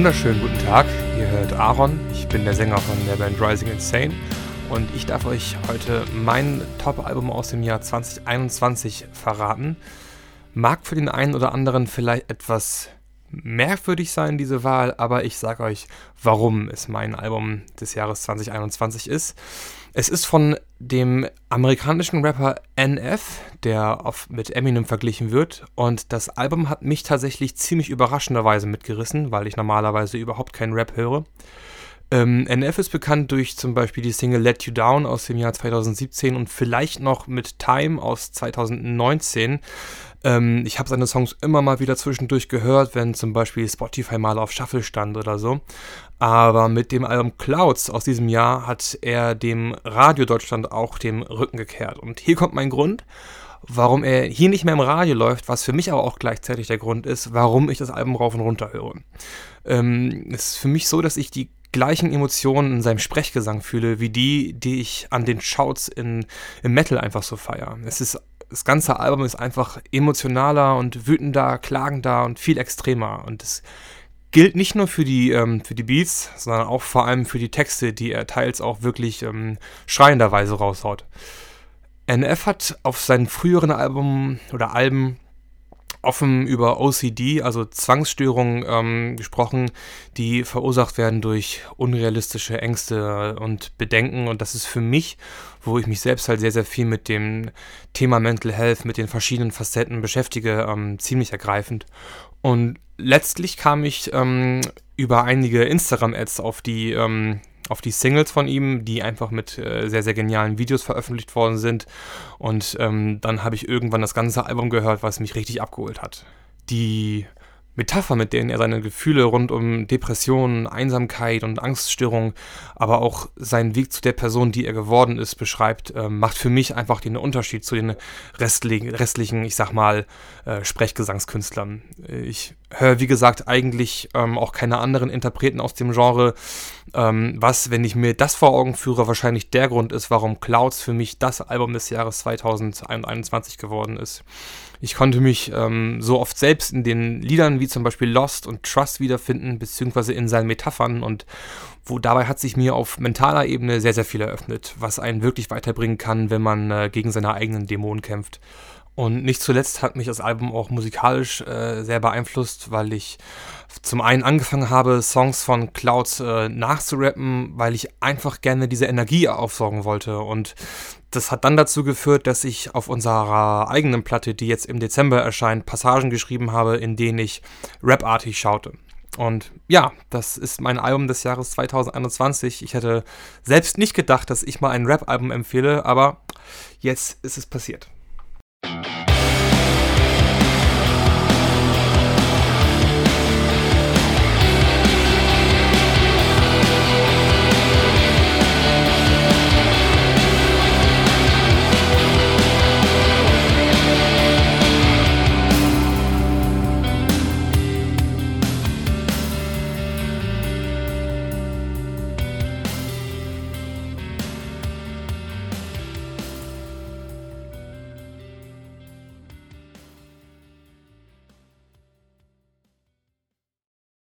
wunderschönen guten Tag. Ihr hört Aaron. Ich bin der Sänger von der Band Rising Insane und ich darf euch heute mein Top-Album aus dem Jahr 2021 verraten. Mag für den einen oder anderen vielleicht etwas merkwürdig sein, diese Wahl, aber ich sage euch, warum es mein Album des Jahres 2021 ist. Es ist von dem amerikanischen Rapper NF, der oft mit Eminem verglichen wird. Und das Album hat mich tatsächlich ziemlich überraschenderweise mitgerissen, weil ich normalerweise überhaupt keinen Rap höre. Ähm, NF ist bekannt durch zum Beispiel die Single Let You Down aus dem Jahr 2017 und vielleicht noch mit Time aus 2019. Ähm, ich habe seine Songs immer mal wieder zwischendurch gehört, wenn zum Beispiel Spotify mal auf Shuffle stand oder so. Aber mit dem Album Clouds aus diesem Jahr hat er dem Radio Deutschland auch den Rücken gekehrt. Und hier kommt mein Grund, warum er hier nicht mehr im Radio läuft, was für mich aber auch gleichzeitig der Grund ist, warum ich das Album rauf und runter höre. Ähm, es ist für mich so, dass ich die gleichen Emotionen in seinem Sprechgesang fühle, wie die, die ich an den Shouts in, im Metal einfach so feiere. Es ist das ganze Album ist einfach emotionaler und wütender, klagender und viel extremer. Und es gilt nicht nur für die, ähm, für die Beats, sondern auch vor allem für die Texte, die er teils auch wirklich ähm, schreienderweise raushaut. NF hat auf seinen früheren Album oder Alben offen über OCD, also Zwangsstörungen, ähm, gesprochen, die verursacht werden durch unrealistische Ängste und Bedenken. Und das ist für mich, wo ich mich selbst halt sehr, sehr viel mit dem Thema Mental Health, mit den verschiedenen Facetten beschäftige, ähm, ziemlich ergreifend. Und letztlich kam ich ähm, über einige Instagram-Ads auf die ähm, auf die Singles von ihm, die einfach mit äh, sehr, sehr genialen Videos veröffentlicht worden sind. Und ähm, dann habe ich irgendwann das ganze Album gehört, was mich richtig abgeholt hat. Die Metapher, mit denen er seine Gefühle rund um Depressionen, Einsamkeit und Angststörung, aber auch seinen Weg zu der Person, die er geworden ist, beschreibt, äh, macht für mich einfach den Unterschied zu den restlichen, restlichen ich sag mal, äh, Sprechgesangskünstlern. Ich höre, wie gesagt, eigentlich ähm, auch keine anderen Interpreten aus dem Genre, ähm, was, wenn ich mir das vor Augen führe, wahrscheinlich der Grund ist, warum Clouds für mich das Album des Jahres 2021 geworden ist. Ich konnte mich ähm, so oft selbst in den Liedern wie zum Beispiel Lost und Trust wiederfinden, beziehungsweise in seinen Metaphern und wo dabei hat sich mir auf mentaler Ebene sehr, sehr viel eröffnet, was einen wirklich weiterbringen kann, wenn man äh, gegen seine eigenen Dämonen kämpft. Und nicht zuletzt hat mich das Album auch musikalisch äh, sehr beeinflusst, weil ich zum einen angefangen habe, Songs von Clouds äh, nachzurappen, weil ich einfach gerne diese Energie aufsaugen wollte. Und das hat dann dazu geführt, dass ich auf unserer eigenen Platte, die jetzt im Dezember erscheint, Passagen geschrieben habe, in denen ich rapartig schaute. Und ja, das ist mein Album des Jahres 2021. Ich hätte selbst nicht gedacht, dass ich mal ein Rap-Album empfehle, aber jetzt ist es passiert.